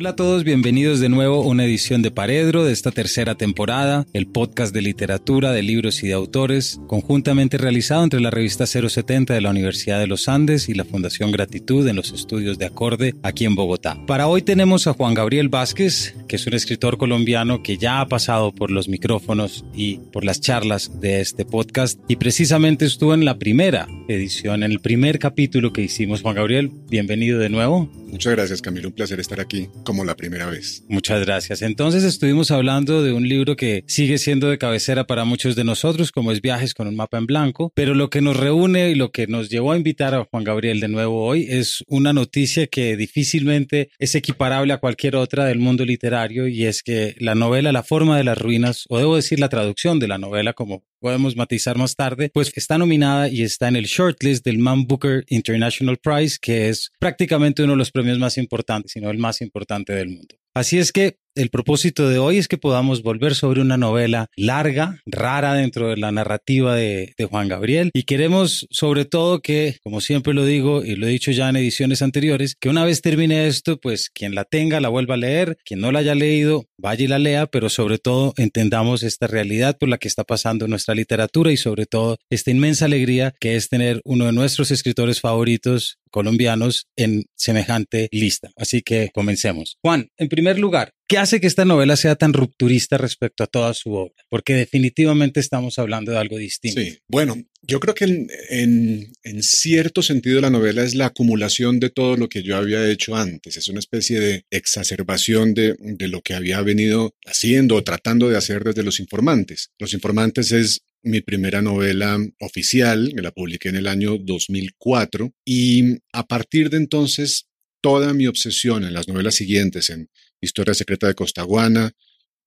Hola a todos, bienvenidos de nuevo a una edición de Paredro de esta tercera temporada, el podcast de literatura, de libros y de autores, conjuntamente realizado entre la revista 070 de la Universidad de los Andes y la Fundación Gratitud en los estudios de Acorde aquí en Bogotá. Para hoy tenemos a Juan Gabriel Vázquez, que es un escritor colombiano que ya ha pasado por los micrófonos y por las charlas de este podcast y precisamente estuvo en la primera edición, en el primer capítulo que hicimos. Juan Gabriel, bienvenido de nuevo. Muchas gracias Camilo, un placer estar aquí como la primera vez. Muchas gracias. Entonces estuvimos hablando de un libro que sigue siendo de cabecera para muchos de nosotros, como es Viajes con un mapa en blanco, pero lo que nos reúne y lo que nos llevó a invitar a Juan Gabriel de nuevo hoy es una noticia que difícilmente es equiparable a cualquier otra del mundo literario y es que la novela La forma de las ruinas, o debo decir la traducción de la novela como podemos matizar más tarde, pues está nominada y está en el shortlist del Man Booker International Prize, que es prácticamente uno de los premios más importantes, sino el más importante del mundo. Así es que el propósito de hoy es que podamos volver sobre una novela larga, rara dentro de la narrativa de, Juan Gabriel y queremos sobre todo que, como siempre lo digo y lo he dicho ya en ediciones anteriores, que una vez termine esto, pues quien la tenga la vuelva a leer, quien no la haya leído vaya y la lea, pero sobre todo entendamos esta realidad por la que está pasando nuestra literatura y sobre todo esta inmensa alegría que es tener uno de nuestros escritores favoritos colombianos en semejante lista. Así que comencemos. Juan, en primer lugar, ¿Qué hace que esta novela sea tan rupturista respecto a toda su obra? Porque definitivamente estamos hablando de algo distinto. Sí, bueno, yo creo que en, cierto sentido la novela es la acumulación de todo lo que yo había hecho antes. Es una especie de exacerbación de, lo que había venido haciendo o tratando de hacer desde Los Informantes. Los Informantes es mi primera novela oficial, que la publiqué en el año 2004, y a partir de entonces toda mi obsesión en las novelas siguientes, en Historia secreta de Costaguana,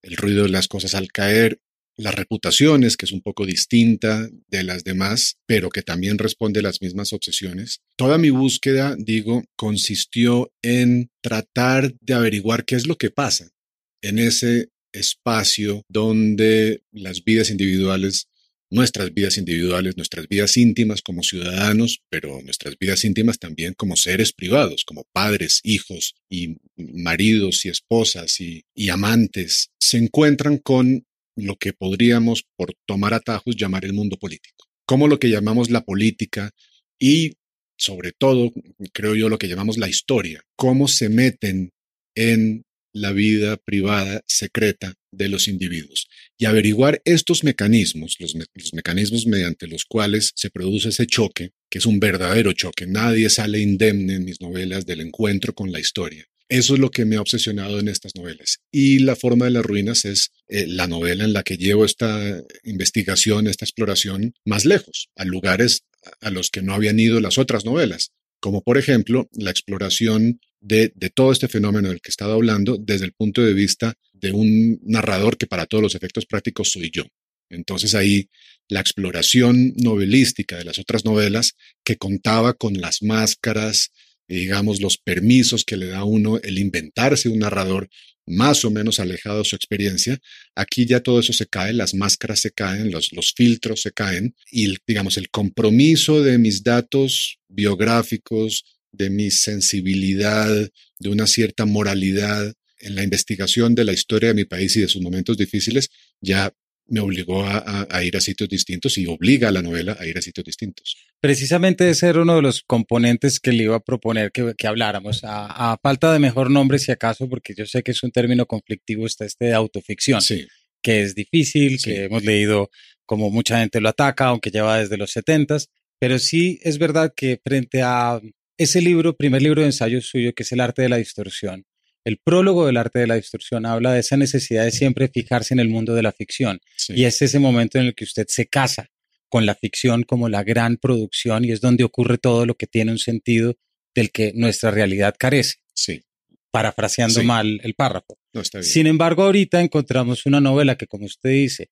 El ruido de las cosas al caer, Las reputaciones, que es un poco distinta de las demás, pero que también responde a las mismas obsesiones. Toda mi búsqueda, digo, consistió en tratar de averiguar qué es lo que pasa en ese espacio donde las vidas individuales nuestras vidas individuales, nuestras vidas íntimas como ciudadanos, pero nuestras vidas íntimas también como seres privados, como padres, hijos y maridos y esposas y, amantes, se encuentran con lo que podríamos, por tomar atajos, llamar el mundo político. Como lo que llamamos la política y, sobre todo, creo yo, lo que llamamos la historia, cómo se meten en la vida privada secreta de los individuos y averiguar estos mecanismos, los, me los, mecanismos mediante los cuales se produce ese choque, que es un verdadero choque. Nadie sale indemne en mis novelas del encuentro con la historia. Eso es lo que me ha obsesionado en estas novelas. Y La forma de las ruinas es eh, la novela en la que llevo esta investigación, esta exploración más lejos, a lugares a los que no habían ido las otras novelas, como por ejemplo la exploración de, todo este fenómeno del que he estado hablando desde el punto de vista de un narrador que para todos los efectos prácticos soy yo. Entonces ahí la exploración novelística de las otras novelas que contaba con las máscaras, digamos, los permisos que le da uno el inventarse un narrador más o menos alejado de su experiencia, aquí ya todo eso se cae, las máscaras se caen, los, los filtros se caen y, digamos, el compromiso de mis datos biográficos, de mi sensibilidad, de una cierta moralidad en la investigación de la historia de mi país y de sus momentos difíciles, ya me obligó a, a, ir a sitios distintos y obliga a la novela a ir a sitios distintos. Precisamente ese era uno de los componentes que le iba a proponer que, que habláramos. A, a, falta de mejor nombre, si acaso, porque yo sé que es un término conflictivo, está este de autoficción, sí. que es difícil, Sí. que hemos leído como mucha gente lo ataca, aunque lleva desde los setentas, pero sí es verdad que frente a ese libro, primer libro de ensayo suyo, que es El arte de la distorsión, el prólogo del arte de la distorsión habla de esa necesidad de siempre fijarse en el mundo de la ficción. Y es ese momento en el que usted se casa con la ficción como la gran producción y es donde ocurre todo lo que tiene un sentido del que nuestra realidad carece. Sí. Parafraseando mal el párrafo. No, está bien. Sin embargo, ahorita encontramos una novela que, como usted dice,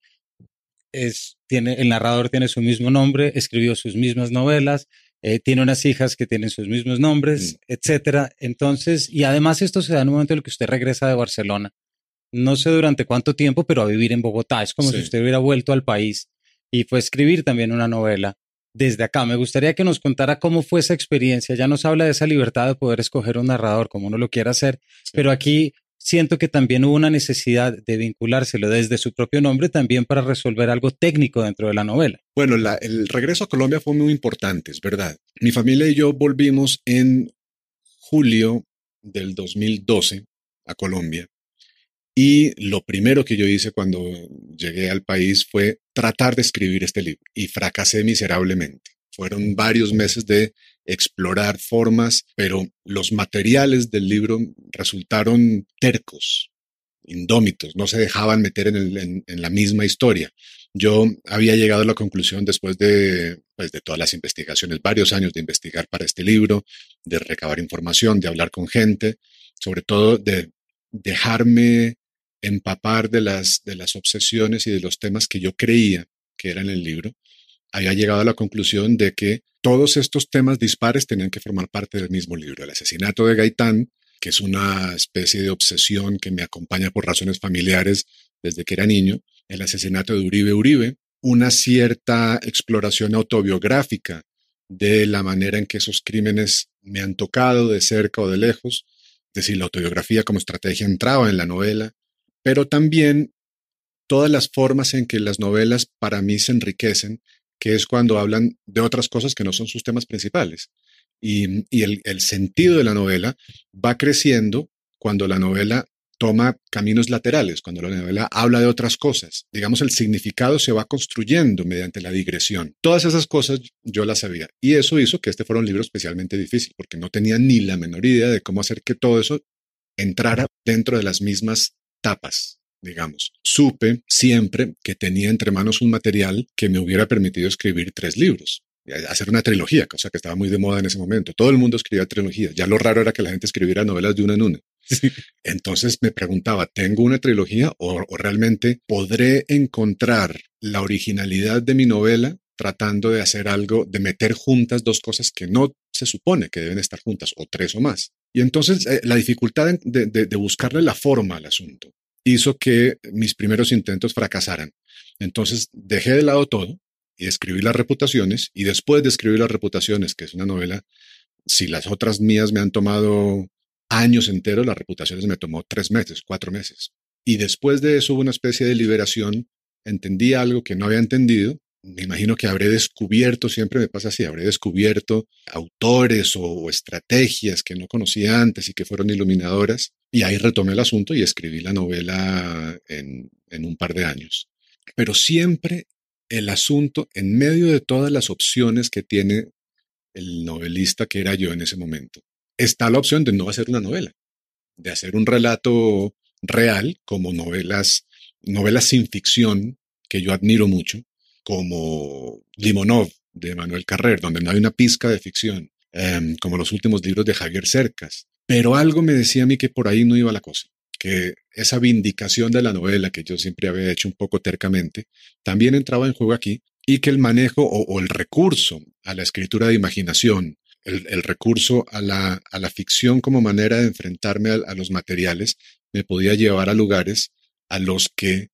es, tiene, el narrador tiene su mismo nombre, escribió sus mismas novelas, eh, tiene unas hijas que tienen sus mismos nombres, Mm. etcétera. Entonces, y además esto se da en un momento en el que usted regresa de Barcelona. No sé durante cuánto tiempo, pero a vivir en Bogotá. Es como Sí. si usted hubiera vuelto al país y fue a escribir también una novela desde acá. Me gustaría que nos contara cómo fue esa experiencia. Ya nos habla de esa libertad de poder escoger un narrador como uno lo quiera hacer, Sí. pero aquí siento que también hubo una necesidad de vinculárselo desde su propio nombre también para resolver algo técnico dentro de la novela. Bueno, el regreso a Colombia fue muy importante, es verdad. Mi familia y yo volvimos en julio del 2012 a Colombia. Y lo primero que yo hice cuando llegué al país fue tratar de escribir este libro y fracasé miserablemente. Fueron varios meses de explorar formas, pero los materiales del libro resultaron tercos, indómitos, no se dejaban meter en, la misma historia. Yo había llegado a la conclusión después de, pues, de todas las investigaciones, varios años de investigar para este libro, de recabar información, de hablar con gente, sobre todo de dejarme empapar de las, de las obsesiones y de los temas que yo creía que eran el libro, había llegado a la conclusión de que todos estos temas dispares tenían que formar parte del mismo libro. El asesinato de Gaitán, que es una especie de obsesión que me acompaña por razones familiares desde que era niño, el asesinato de Uribe Uribe, una cierta exploración autobiográfica de la manera en que esos crímenes me han tocado de cerca o de lejos, es decir, la autobiografía como estrategia entraba en la novela, pero también todas las formas en que las novelas para mí se enriquecen, que es cuando hablan de otras cosas que no son sus temas principales. Y, el, el sentido de la novela va creciendo cuando la novela toma caminos laterales, cuando la novela habla de otras cosas. Digamos, el significado se va construyendo mediante la digresión. Todas esas cosas yo las sabía. Y eso hizo que este fuera un libro especialmente difícil, porque no tenía ni la menor idea de cómo hacer que todo eso entrara dentro de las mismas tapas, digamos. Supe siempre que tenía entre manos un material que me hubiera permitido escribir tres libros, hacer una trilogía, cosa que estaba muy de moda en ese momento. Todo el mundo escribía trilogías. Ya lo raro era que la gente escribiera novelas de una en una. Entonces me preguntaba, ¿tengo una trilogía o, o, realmente podré encontrar la originalidad de mi novela tratando de hacer algo, de meter juntas dos cosas que no se supone que deben estar juntas, o tres o más? Y entonces eh, la dificultad de, de, de buscarle la forma al asunto hizo que mis primeros intentos fracasaran. Entonces dejé de lado todo y escribí las reputaciones y después de escribir las reputaciones, que es una novela, si las otras mías me han tomado años enteros, las reputaciones me tomó tres meses, cuatro meses. Y después de eso hubo una especie de liberación, entendí algo que no había entendido, me imagino que habré descubierto, siempre me pasa así, habré descubierto autores o, estrategias que no conocía antes y que fueron iluminadoras. Y ahí retomé el asunto y escribí la novela en un par de años. Pero siempre el asunto, en medio de todas las opciones que tiene el novelista que era yo en ese momento, está la opción de no hacer una novela, de hacer un relato real como novelas, novelas sin ficción que yo admiro mucho, como Limonov de Manuel Carrer, donde no hay una pizca de ficción, eh, como los últimos libros de Javier Cercas. Pero algo me decía a mí que por ahí no iba la cosa, que esa vindicación de la novela que yo siempre había hecho un poco tercamente, también entraba en juego aquí y que el manejo o, el recurso a la escritura de imaginación, el, recurso a la, a la, ficción como manera de enfrentarme a, los materiales, me podía llevar a lugares a los que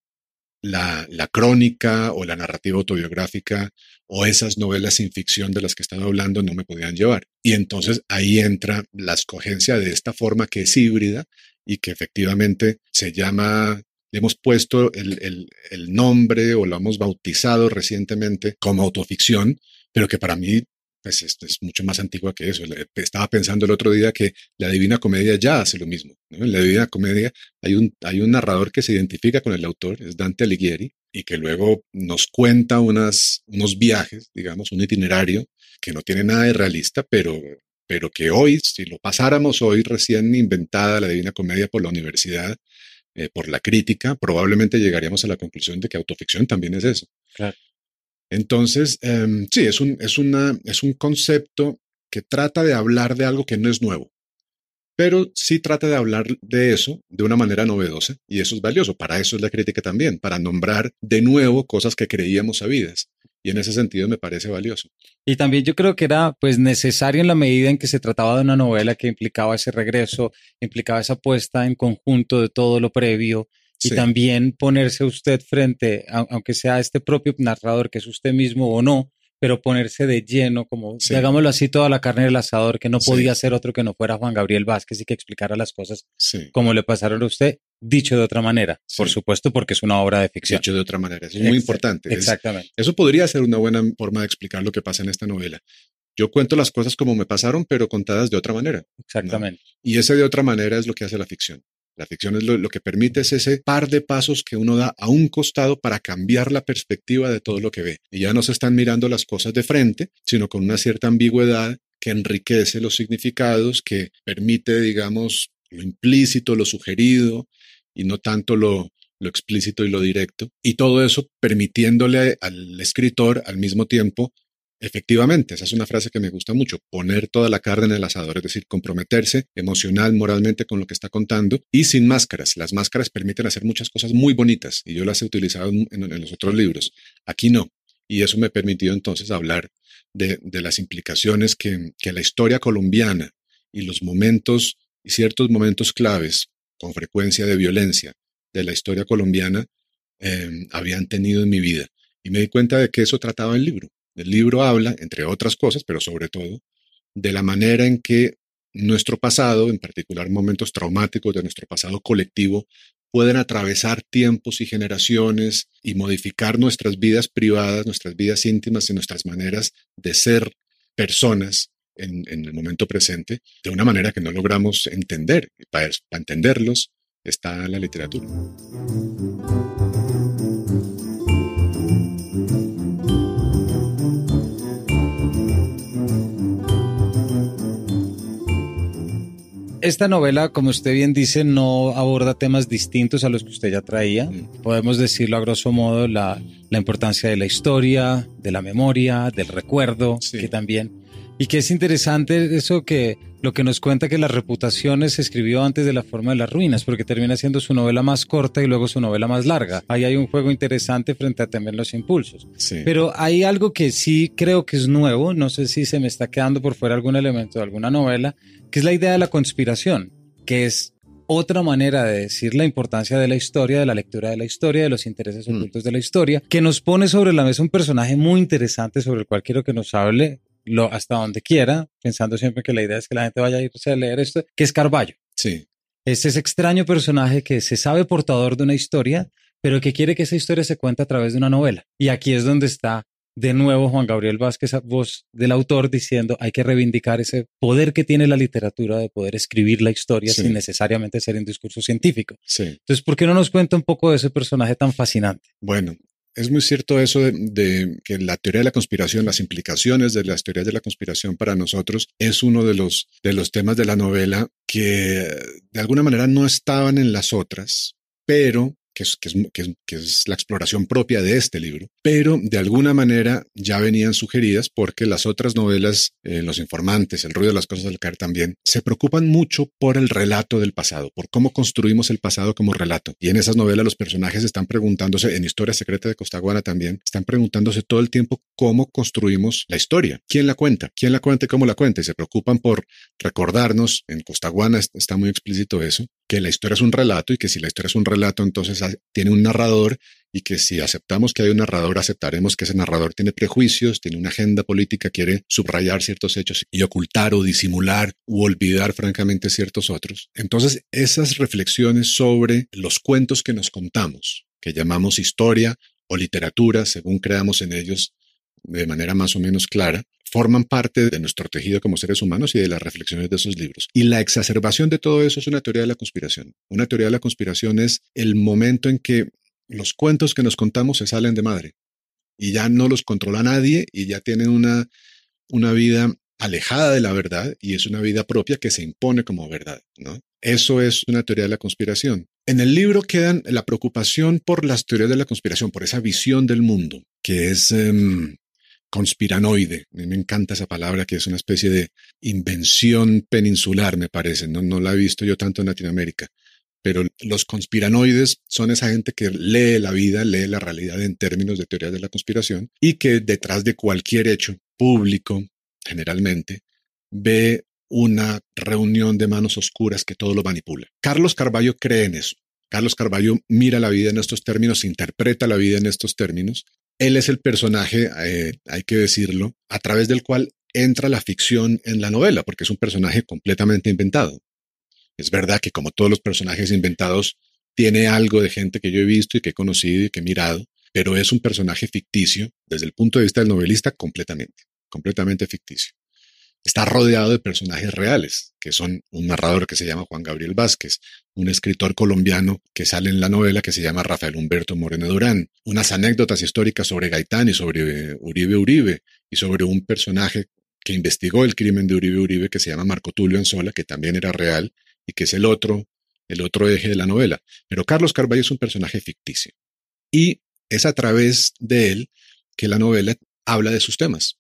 la, crónica o la narrativa autobiográfica o esas novelas sin ficción de las que estaba hablando no me podían llevar. Y entonces ahí entra la escogencia de esta forma que es híbrida y que efectivamente se llama, le hemos puesto el, el, el nombre o lo hemos bautizado recientemente como autoficción, pero que para mí pues es mucho más antigua que eso. Estaba pensando el otro día que la Divina Comedia ya hace lo mismo. En la Divina Comedia hay un, hay un narrador que se identifica con el autor, es Dante Alighieri, y que luego nos cuenta unas, unos viajes, digamos, un itinerario que no tiene nada de realista, pero pero que hoy, si lo pasáramos hoy recién inventada la Divina Comedia por la universidad, eh, por la crítica, probablemente llegaríamos a la conclusión de que autoficción también es eso. Entonces, em, sí, es un, es, una, es un concepto que trata de hablar de algo que no es nuevo, pero sí trata de hablar de eso de una manera novedosa y eso es valioso. Para eso es la crítica también, para nombrar de nuevo cosas que creíamos sabidas. Y en ese sentido me parece valioso. Y también yo creo que era pues necesario en la medida en que se trataba de una novela que implicaba ese regreso, implicaba esa puesta en conjunto de todo lo previo y también ponerse usted frente, aunque sea este propio narrador que es usted mismo o no, pero ponerse de lleno, como, digámoslo así, toda la carne del asador, que no podía ser otro que no fuera Juan Gabriel Vázquez y que explicara las cosas como le pasaron a usted, dicho de otra manera, por supuesto, porque es una obra de ficción. Dicho de otra manera, es muy importante. Exactamente. eso podría ser una buena forma de explicar lo que pasa en esta novela. Yo cuento las cosas como me pasaron, pero contadas de otra manera. Exactamente. Y ese de otra manera es lo que hace la ficción. La ficción es lo, que permite es ese par de pasos que uno da a un costado para cambiar la perspectiva de todo lo que ve. Y ya no se están mirando las cosas de frente, sino con una cierta ambigüedad que enriquece los significados, que permite, digamos, lo implícito, lo sugerido, y no tanto lo, lo explícito y lo directo. Y todo eso permitiéndole al escritor al mismo tiempo Efectivamente, esa es una frase que me gusta mucho, poner toda la carne en el asador, es decir, comprometerse emocional, moralmente con lo que está contando y sin máscaras. Las máscaras permiten hacer muchas cosas muy bonitas y yo las he utilizado en, los otros libros. Aquí no. Y eso me ha permitido entonces hablar de, las implicaciones que, la historia colombiana y los momentos y ciertos momentos claves con frecuencia de violencia de la historia colombiana eh, habían tenido en mi vida. Y me di cuenta de que eso trataba el libro el libro habla, entre otras cosas, pero sobre todo, de la manera en que nuestro pasado, en particular momentos traumáticos de nuestro pasado colectivo, pueden atravesar tiempos y generaciones y modificar nuestras vidas privadas, nuestras vidas íntimas y nuestras maneras de ser personas en, el momento presente de una manera que no logramos entender. para entenderlos está la literatura. Esta novela, como usted bien dice, no aborda temas distintos a los que usted ya traía. Mm. Podemos decirlo a grosso modo, la, importancia de la historia, de la memoria, del recuerdo, que también. Y que es interesante eso que lo que nos cuenta que las reputaciones se escribió antes de la forma de las ruinas, porque termina siendo su novela más corta y luego su novela más larga. Ahí hay un juego interesante frente a temer los impulsos. Pero hay algo que sí creo que es nuevo, no sé si se me está quedando por fuera algún elemento de alguna novela, que es la idea de la conspiración, que es otra manera de decir la importancia de la historia, de la lectura de la historia, de los intereses mm. ocultos de la historia, que nos pone sobre la mesa un personaje muy interesante sobre el cual quiero que nos hable lo, hasta donde quiera, pensando siempre que la idea es que la gente vaya a irse a leer esto, que es Carballo. Sí. Es ese extraño personaje que se sabe portador de una historia, pero que quiere que esa historia se cuente a través de una novela. Y aquí es donde está de nuevo Juan Gabriel Vázquez, voz del autor, diciendo hay que reivindicar ese poder que tiene la literatura de poder escribir la historia sin necesariamente ser un discurso científico. Sí. Entonces, ¿por qué no nos cuenta un poco de ese personaje tan fascinante? Bueno, es muy cierto eso de, que la teoría de la conspiración, las implicaciones de las teorías de la conspiración para nosotros es uno de los, de los temas de la novela que de alguna manera no estaban en las otras, pero que es, que, es, la exploración propia de este libro, pero de alguna manera ya venían sugeridas porque las otras novelas, eh, Los Informantes, El ruido de las cosas del caer también, se preocupan mucho por el relato del pasado, por cómo construimos el pasado como relato. Y en esas novelas los personajes están preguntándose, en Historia Secreta de Costaguana también, están preguntándose todo el tiempo cómo construimos la historia, quién la cuenta, quién la cuenta y cómo la cuenta, y se preocupan por recordarnos, en Costaguana está muy explícito eso, que la historia es un relato y que si la historia es un relato, entonces tiene un narrador y que si aceptamos que hay un narrador, aceptaremos que ese narrador tiene prejuicios, tiene una agenda política, quiere subrayar ciertos hechos y ocultar o disimular u olvidar francamente ciertos otros. Entonces, esas reflexiones sobre los cuentos que nos contamos, que llamamos historia o literatura, según creamos en ellos de manera más o menos clara, forman parte de nuestro tejido como seres humanos y de las reflexiones de esos libros. Y la exacerbación de todo eso es una teoría de la conspiración. Una teoría de la conspiración es el momento en que los cuentos que nos contamos se salen de madre y ya no los controla nadie y ya tienen una, una vida alejada de la verdad y es una vida propia que se impone como verdad, ¿no? Eso es una teoría de la conspiración. En el libro quedan la preocupación por las teorías de la conspiración, por esa visión del mundo, que es em, conspiranoide. Me encanta esa palabra, que es una especie de invención peninsular, me parece. No, no la he visto yo tanto en Latinoamérica. Pero los conspiranoides son esa gente que lee la vida, lee la realidad en términos de teorías de la conspiración y que detrás de cualquier hecho público, generalmente, ve una reunión de manos oscuras que todo lo manipula. Carlos Carballo cree en eso. Carlos Carballo mira la vida en estos términos, interpreta la vida en estos términos. Él es el personaje, eh, hay que decirlo, a través del cual entra la ficción en la novela, porque es un personaje completamente inventado. Es verdad que como todos los personajes inventados, tiene algo de gente que yo he visto y que he conocido y que he mirado, pero es un personaje ficticio desde el punto de vista del novelista completamente, completamente ficticio está rodeado de personajes reales, que son un narrador que se llama Juan Gabriel Vázquez, un escritor colombiano que sale en la novela que se llama Rafael Humberto Moreno Durán, unas anécdotas históricas sobre Gaitán y sobre Uribe Uribe, y sobre un personaje que investigó el crimen de Uribe Uribe que se llama Marco Tulio Anzola, que también era real y que es el otro, el otro eje de la novela. Pero Carlos Carballo es un personaje ficticio. Y es a través de él que la novela habla de sus temas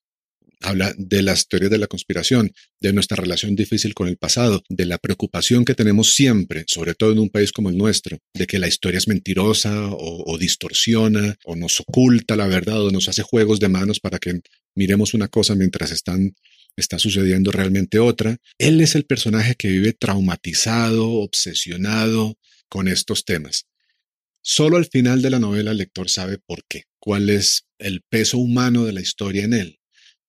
habla de las teorías de la conspiración, de nuestra relación difícil con el pasado, de la preocupación que tenemos siempre, sobre todo en un país como el nuestro, de que la historia es mentirosa o, distorsiona o nos oculta la verdad o nos hace juegos de manos para que miremos una cosa mientras está sucediendo realmente otra. Él es el personaje que vive traumatizado, obsesionado con estos temas. Solo al final de la novela el lector sabe por qué, cuál es el peso humano de la historia en él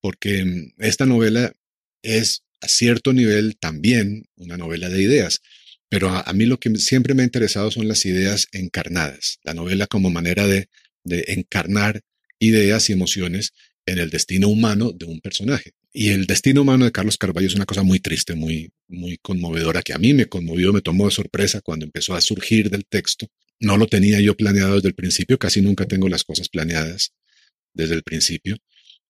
porque mm, esta novela es a cierto nivel también una novela de ideas, pero a, mí lo que siempre me ha interesado son las ideas encarnadas, la novela como manera de, encarnar ideas y emociones en el destino humano de un personaje. Y el destino humano de Carlos Carballo es una cosa muy triste, muy, muy conmovedora, que a mí me conmovió, me tomó de sorpresa cuando empezó a surgir del texto. No lo tenía yo planeado desde el principio, casi nunca tengo las cosas planeadas desde el principio.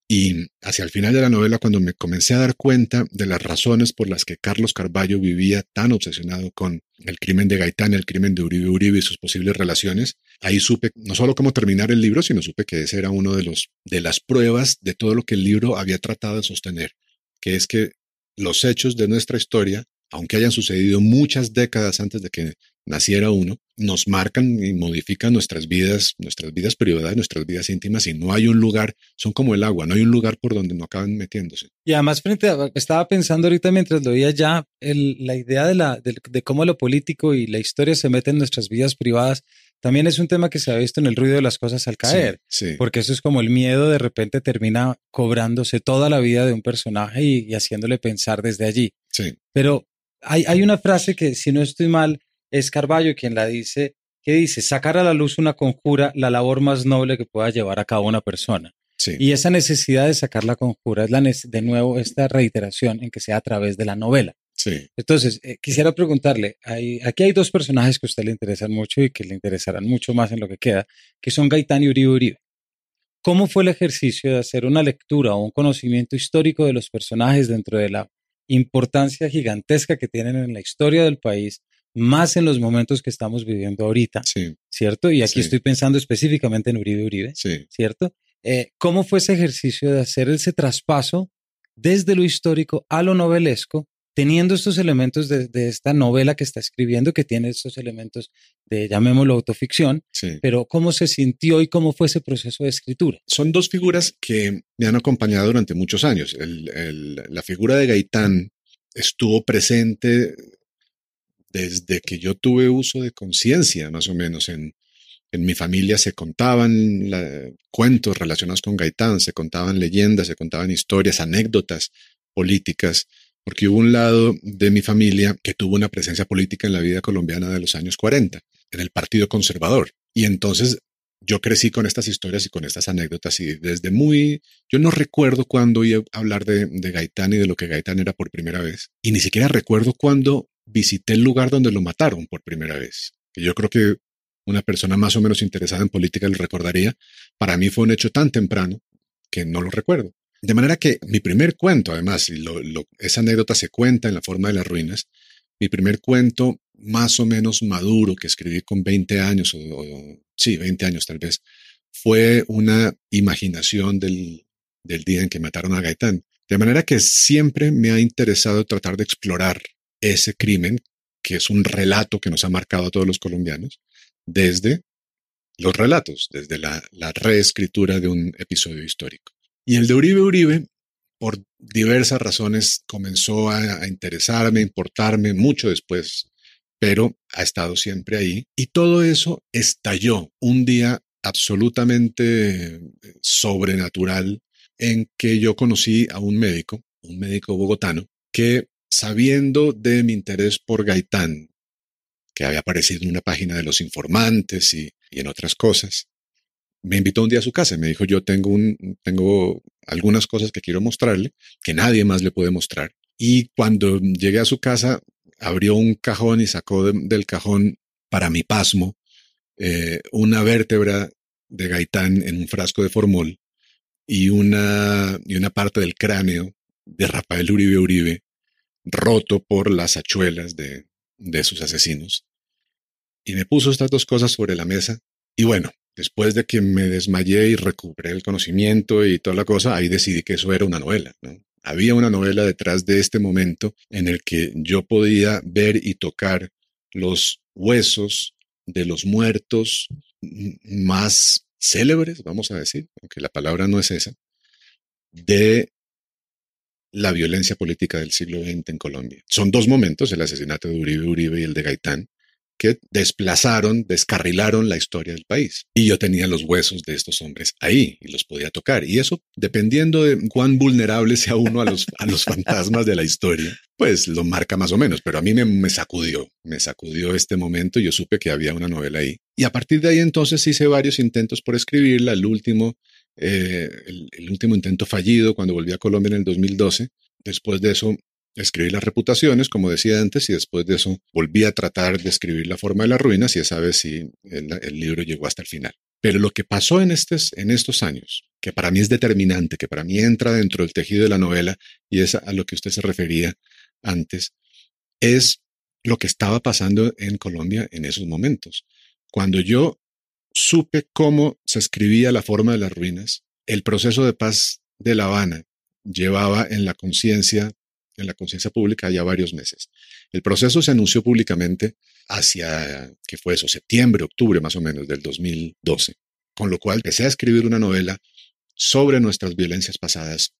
Y hacia el final de la novela, cuando me comencé a dar cuenta de las razones por las que Carlos Carballo vivía tan obsesionado con el crimen de Gaitán, el crimen de Uribe Uribe y sus posibles relaciones, ahí supe no solo cómo terminar el libro, sino supe que ese era uno de los de las pruebas de todo lo que el libro había tratado de sostener, que es que los hechos de nuestra historia, aunque hayan sucedido muchas décadas antes de que naciera uno, nos marcan y modifican nuestras vidas, nuestras vidas privadas, nuestras vidas íntimas y no hay un lugar, son como el agua, no hay un lugar por donde no acaban metiéndose. Y además, frente a, estaba pensando ahorita mientras lo veía ya, la idea de, la, de, cómo lo político y la historia se meten en nuestras vidas privadas, también es un tema que se ha visto en el ruido de las cosas al caer, porque eso es como el miedo de repente termina cobrándose toda la vida de un personaje y, y haciéndole pensar desde allí. Sí. Pero hay, hay una frase que, si no estoy mal, es Carballo quien la dice, que dice, sacar a la luz una conjura, la labor más noble que pueda llevar a cabo una persona. Y esa necesidad de sacar la conjura es la de nuevo esta reiteración en que sea a través de la novela. Sí. Entonces, eh, quisiera preguntarle, aquí hay dos personajes que a usted le interesan mucho y que le interesarán mucho más en lo que queda, que son Gaitán y Uribe Uribe. ¿Cómo fue el ejercicio de hacer una lectura o un conocimiento histórico de los personajes dentro de la importancia gigantesca que tienen en la historia del país más en los momentos que estamos viviendo ahorita, ¿cierto? Y aquí estoy pensando específicamente en Uribe Uribe, ¿cierto? Eh, ¿Cómo fue ese ejercicio de hacer ese traspaso desde lo histórico a lo novelesco, teniendo estos elementos de, esta novela que está escribiendo, que tiene estos elementos de, llamémoslo, autoficción, pero cómo se sintió y cómo fue ese proceso de escritura? Son dos figuras que me han acompañado durante muchos años. la figura de Gaitán estuvo presente desde que yo tuve uso de conciencia, más o menos, en, en mi familia se contaban cuentos relacionados con Gaitán, se contaban leyendas, se contaban historias, anécdotas políticas, porque hubo un lado de mi familia que tuvo una presencia política en la vida colombiana de los años 40, en el Partido Conservador. Y entonces yo crecí con estas historias y con estas anécdotas y desde muy, yo no recuerdo cuándo iba a hablar de, de Gaitán y de lo que Gaitán era por primera vez. Y ni siquiera recuerdo cuándo visité el lugar donde lo mataron por primera vez. Que yo creo que una persona más o menos interesada en política lo recordaría. Para mí fue un hecho tan temprano que no lo recuerdo. De manera que mi primer cuento, además, esa anécdota se cuenta en la forma de las ruinas, mi primer cuento más o menos maduro que escribí con 20 años, o, sí, 20 años tal vez, fue una imaginación del, del día en que mataron a Gaitán. De manera que siempre me ha interesado tratar de explorar ese crimen, que es un relato que nos ha marcado a todos los colombianos, desde los relatos, desde la, reescritura de un episodio histórico. Y el de Uribe Uribe, por diversas razones, comenzó a, a interesarme, a importarme mucho después, pero ha estado siempre ahí. Y todo eso estalló un día absolutamente sobrenatural en que yo conocí a un médico, un médico bogotano, que sabiendo de mi interés por Gaitán, que había aparecido en una página de los informantes y, en otras cosas, me invitó un día a su casa y me dijo, yo tengo, un, tengo algunas cosas que quiero mostrarle, que nadie más le puede mostrar. Y cuando llegué a su casa, abrió un cajón y sacó del cajón, para mi pasmo, eh, una vértebra de Gaitán en un frasco de formol y una, y una parte del cráneo de Rafael Uribe Uribe roto por las hachuelas de, de sus asesinos. Y me puso estas dos cosas sobre la mesa y bueno, después de que me desmayé y recuperé el conocimiento y toda la cosa, ahí decidí que eso era una novela. Había una novela detrás de este momento en el que yo podía ver y tocar los huesos de los muertos más célebres, vamos a decir, aunque la palabra no es esa, de la violencia política del siglo XX en Colombia. Son dos momentos, el asesinato de Uribe Uribe y el de Gaitán, que desplazaron, descarrilaron la historia del país. Y yo tenía los huesos de estos hombres ahí y los podía tocar. Y eso, dependiendo de cuán vulnerable sea uno a los, a los fantasmas de la historia, pues lo marca más o menos. Pero a mí me, sacudió, me sacudió este momento y yo supe que había una novela ahí. Y a partir de ahí entonces hice varios intentos por escribirla. El último eh, el, último intento fallido cuando volví a Colombia en el 2012. Después de eso, escribí las reputaciones, como decía antes, y después de eso volví a tratar de escribir la forma de las ruinas y esa vez sí el, libro llegó hasta el final. Pero lo que pasó en, estos, en estos años, que para mí es determinante, que para mí entra dentro del tejido de la novela y es a lo que usted se refería antes, es lo que estaba pasando en Colombia en esos momentos. Cuando yo supe cómo se escribía la forma de las ruinas. El proceso de paz de La Habana llevaba en la conciencia, en la conciencia pública ya varios meses. El proceso se anunció públicamente hacia, ¿qué fue eso? Septiembre, octubre más o menos del 2012. Con lo cual empecé a escribir una novela sobre nuestras violencias pasadas,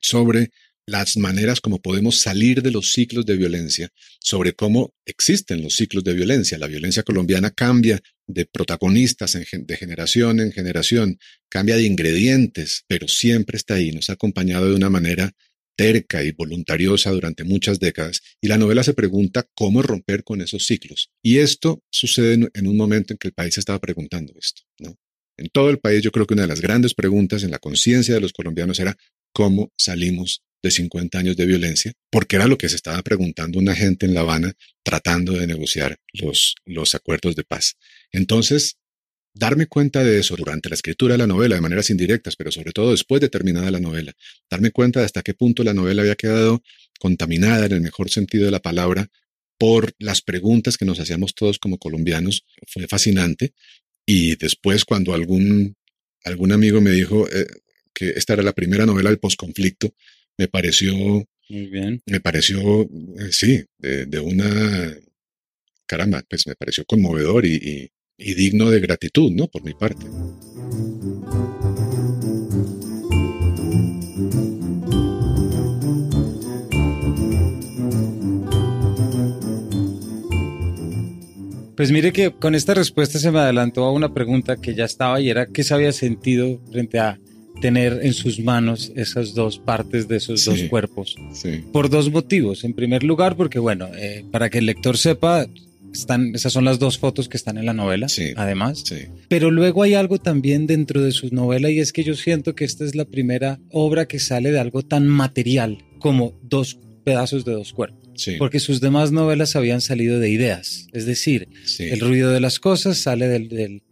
sobre las maneras como podemos salir de los ciclos de violencia, sobre cómo existen los ciclos de violencia. La violencia colombiana cambia de protagonistas de generación en generación, cambia de ingredientes, pero siempre está ahí, nos ha acompañado de una manera terca y voluntariosa durante muchas décadas, y la novela se pregunta cómo romper con esos ciclos. Y esto sucede en un momento en que el país estaba preguntando esto. ¿no? En todo el país yo creo que una de las grandes preguntas en la conciencia de los colombianos era cómo salimos de 50 años de violencia, porque era lo que se estaba preguntando una gente en La Habana tratando de negociar los, los acuerdos de paz. Entonces, darme cuenta de eso durante la escritura de la novela de maneras indirectas, pero sobre todo después de terminada la novela, darme cuenta de hasta qué punto la novela había quedado contaminada en el mejor sentido de la palabra por las preguntas que nos hacíamos todos como colombianos, fue fascinante. Y después cuando algún, algún amigo me dijo eh, que esta era la primera novela del posconflicto, me pareció, Muy bien. me pareció, eh, sí, de, una, caramba, pues me pareció conmovedor y, y, digno de gratitud, ¿no? Por mi parte. Pues mire que con esta respuesta se me adelantó a una pregunta que ya estaba y era qué se había sentido frente a tener en sus manos esas dos partes de esos dos cuerpos. Por dos motivos. En primer lugar, porque bueno, eh, para que el lector sepa, están, esas son las dos fotos que están en la novela, además. Pero luego hay algo también dentro de su novela y es que yo siento que esta es la primera obra que sale de algo tan material como dos pedazos de dos cuerpos. Porque sus demás novelas habían salido de ideas. Es decir, el ruido de las cosas sale del del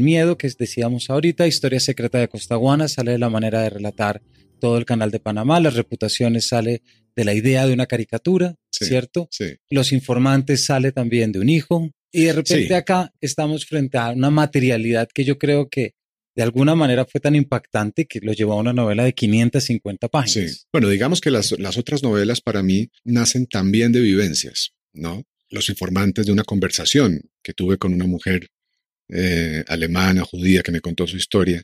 miedo que decíamos ahorita, Historia Secreta de Costaguana, sale de la manera de relatar todo el canal de Panamá, las reputaciones sale de la idea de una caricatura, ¿cierto? Sí. Los informantes sale también de un hijo. Y de repente acá estamos frente a una materialidad que yo creo que de alguna manera fue tan impactante que lo llevó a una novela de 550 páginas. Sí. Bueno, digamos que las, las otras novelas para mí nacen también de vivencias, ¿no? Los informantes de una conversación que tuve con una mujer eh, alemana, judía, que me contó su historia,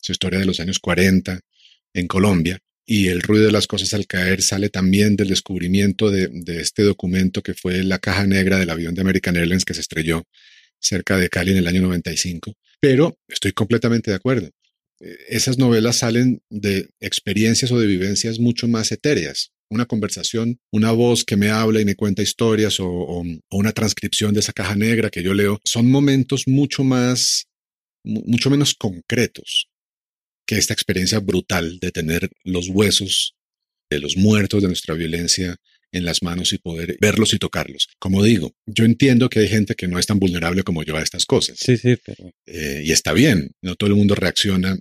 su historia de los años 40 en Colombia. Y el ruido de las cosas al caer sale también del descubrimiento de, de este documento que fue la caja negra del avión de American Airlines que se estrelló cerca de Cali en el año 95. Pero estoy completamente de acuerdo. Eh, esas novelas salen de experiencias o de vivencias mucho más etéreas. Una conversación, una voz que me habla y me cuenta historias o, o, o una transcripción de esa caja negra que yo leo, son momentos mucho más, mucho menos concretos que esta experiencia brutal de tener los huesos de los muertos de nuestra violencia en las manos y poder verlos y tocarlos. Como digo, yo entiendo que hay gente que no es tan vulnerable como yo a estas cosas. Sí, sí, pero... Eh, y está bien, no todo el mundo reacciona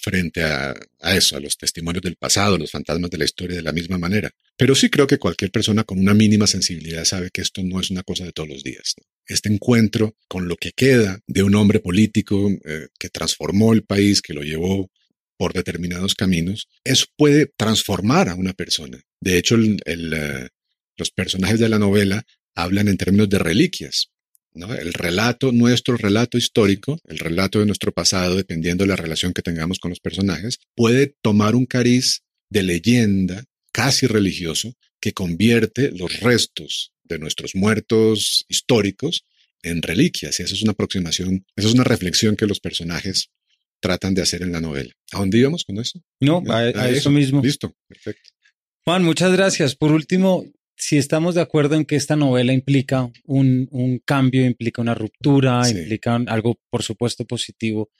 frente a, eso, a los testimonios del pasado, los fantasmas de la historia de la misma manera. Pero sí creo que cualquier persona con una mínima sensibilidad sabe que esto no es una cosa de todos los días. Este encuentro con lo que queda de un hombre político eh, que transformó el país, que lo llevó por determinados caminos, eso puede transformar a una persona. De hecho, uh, los personajes de la novela hablan en términos de reliquias. ¿No? El relato, nuestro relato histórico, el relato de nuestro pasado, dependiendo de la relación que tengamos con los personajes, puede tomar un cariz de leyenda casi religioso que convierte los restos de nuestros muertos históricos en reliquias. Y eso es una aproximación, eso es una reflexión que los personajes tratan de hacer en la novela. ¿A dónde íbamos con eso? No, a, a, a eso, eso mismo. Listo, perfecto. Juan, muchas gracias. Por último, si estamos de acuerdo en que esta novela implica un, un cambio, implica una ruptura, sí. implica algo, por supuesto, positivo,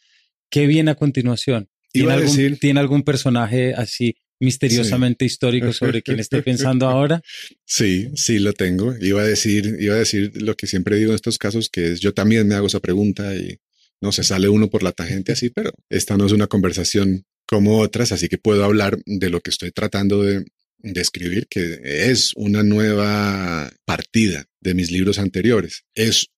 ¿qué viene a continuación? ¿Tiene, algún, decir... ¿Tiene algún personaje así misteriosamente sí. histórico sobre quien esté pensando ahora? Sí, sí lo tengo. Iba a decir, iba a decir lo que siempre digo en estos casos, que es yo también me hago esa pregunta y no se sale uno por la tangente así, pero esta no es una conversación como otras, así que puedo hablar de lo que estoy tratando de, de escribir, que es una nueva partida de mis libros anteriores. Es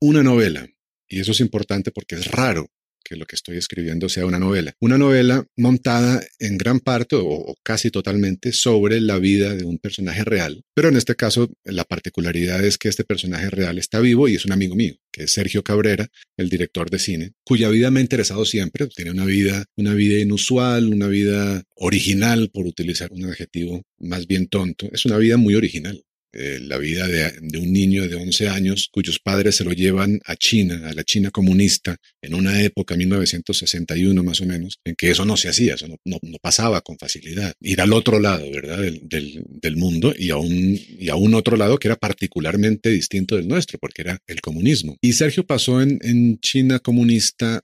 una novela, y eso es importante porque es raro que lo que estoy escribiendo sea una novela. Una novela montada en gran parte o, casi totalmente sobre la vida de un personaje real, pero en este caso la particularidad es que este personaje real está vivo y es un amigo mío, que es Sergio Cabrera, el director de cine, cuya vida me ha interesado siempre. Tiene una vida, una vida inusual, una vida original, por utilizar un adjetivo más bien tonto. Es una vida muy original eh, la vida de, un niño de 11 años cuyos padres se lo llevan a China, a la China comunista, en una época, 1961 más o menos, en que eso no se hacía, eso no, no, pasaba con facilidad. Ir al otro lado, ¿verdad?, del, del, del, mundo y a, un, y a un otro lado que era particularmente distinto del nuestro, porque era el comunismo. Y Sergio pasó en, en China comunista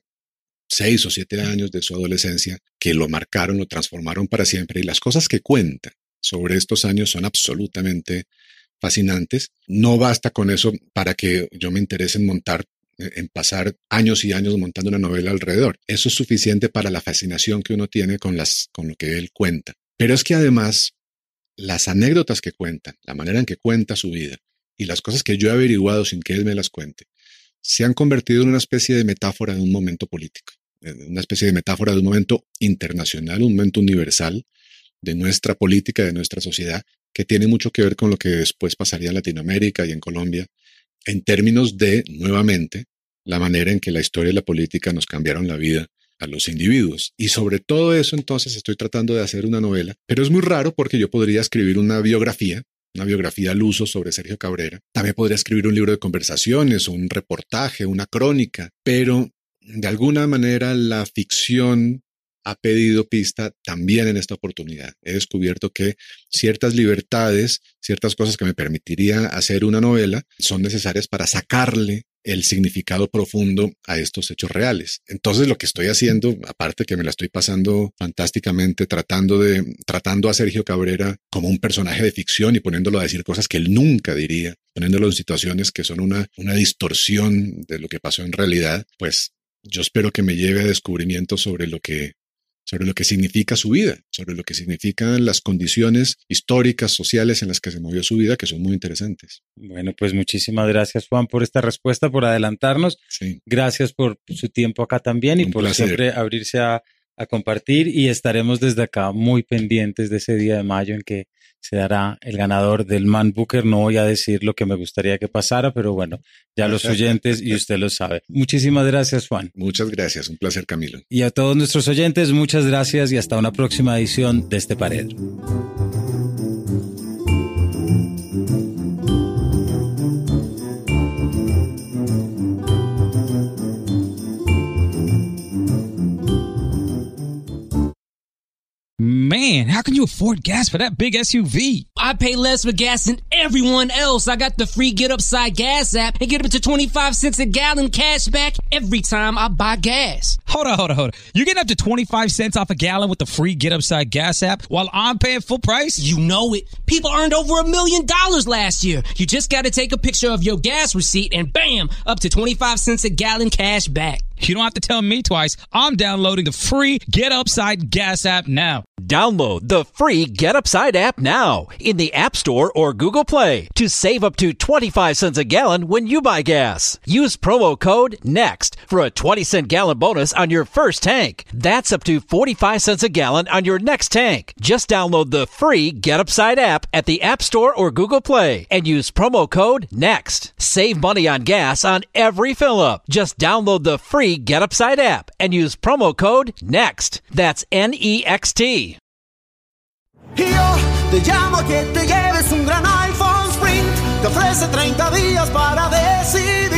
seis o siete años de su adolescencia que lo marcaron, lo transformaron para siempre y las cosas que cuenta sobre estos años son absolutamente fascinantes. No basta con eso para que yo me interese en montar, en pasar años y años montando una novela alrededor. Eso es suficiente para la fascinación que uno tiene con, las, con lo que él cuenta. Pero es que además, las anécdotas que cuenta, la manera en que cuenta su vida y las cosas que yo he averiguado sin que él me las cuente, se han convertido en una especie de metáfora de un momento político, una especie de metáfora de un momento internacional, un momento universal de nuestra política, de nuestra sociedad, que tiene mucho que ver con lo que después pasaría en Latinoamérica y en Colombia, en términos de, nuevamente, la manera en que la historia y la política nos cambiaron la vida a los individuos. Y sobre todo eso entonces estoy tratando de hacer una novela, pero es muy raro porque yo podría escribir una biografía, una biografía al uso sobre Sergio Cabrera. También podría escribir un libro de conversaciones, un reportaje, una crónica, pero de alguna manera la ficción ha pedido pista también en esta oportunidad. He descubierto que ciertas libertades, ciertas cosas que me permitirían hacer una novela, son necesarias para sacarle el significado profundo a estos hechos reales. Entonces lo que estoy haciendo, aparte que me la estoy pasando fantásticamente tratando de tratando a Sergio Cabrera como un personaje de ficción y poniéndolo a decir cosas que él nunca diría, poniéndolo en situaciones que son una una distorsión de lo que pasó en realidad, pues yo espero que me lleve a descubrimientos sobre lo que sobre lo que significa su vida, sobre lo que significan las condiciones históricas, sociales en las que se movió su vida, que son muy interesantes. Bueno, pues muchísimas gracias Juan por esta respuesta, por adelantarnos. Gracias por su tiempo acá también y por siempre abrirse a, a compartir y estaremos desde acá muy pendientes de ese día de mayo en que se dará el ganador del Man Booker. No voy a decir lo que me gustaría que pasara, pero bueno, ya los oyentes y usted lo sabe. Muchísimas gracias, Juan. Muchas gracias, un placer, Camilo. Y a todos nuestros oyentes, muchas gracias y hasta una próxima edición de este Pared. Man, how can you afford gas for that big SUV? I pay less for gas than everyone else. I got the free Get Upside Gas app and get up to 25 cents a gallon cash back every time I buy gas. Hold on, hold on, hold on. You're getting up to 25 cents off a gallon with the free Get Upside Gas app while I'm paying full price? You know it. People earned over a million dollars last year. You just got to take a picture of your gas receipt and bam, up to 25 cents a gallon cash back. You don't have to tell me twice. I'm downloading the free Get Upside Gas app now. Download the free Get Upside app now in the App Store or Google Play to save up to 25 cents a gallon when you buy gas. Use promo code NEXT for a 20 cent gallon bonus on your first tank. That's up to 45 cents a gallon on your next tank. Just download the free Get Upside app at the App Store or Google Play and use promo code NEXT. Save money on gas on every fill up. Just download the free free Get Upside app and use promo code NEXT. That's N E X T. Yo te llamo que te lleves un gran iPhone Sprint. Ofrece 30 días para decidir.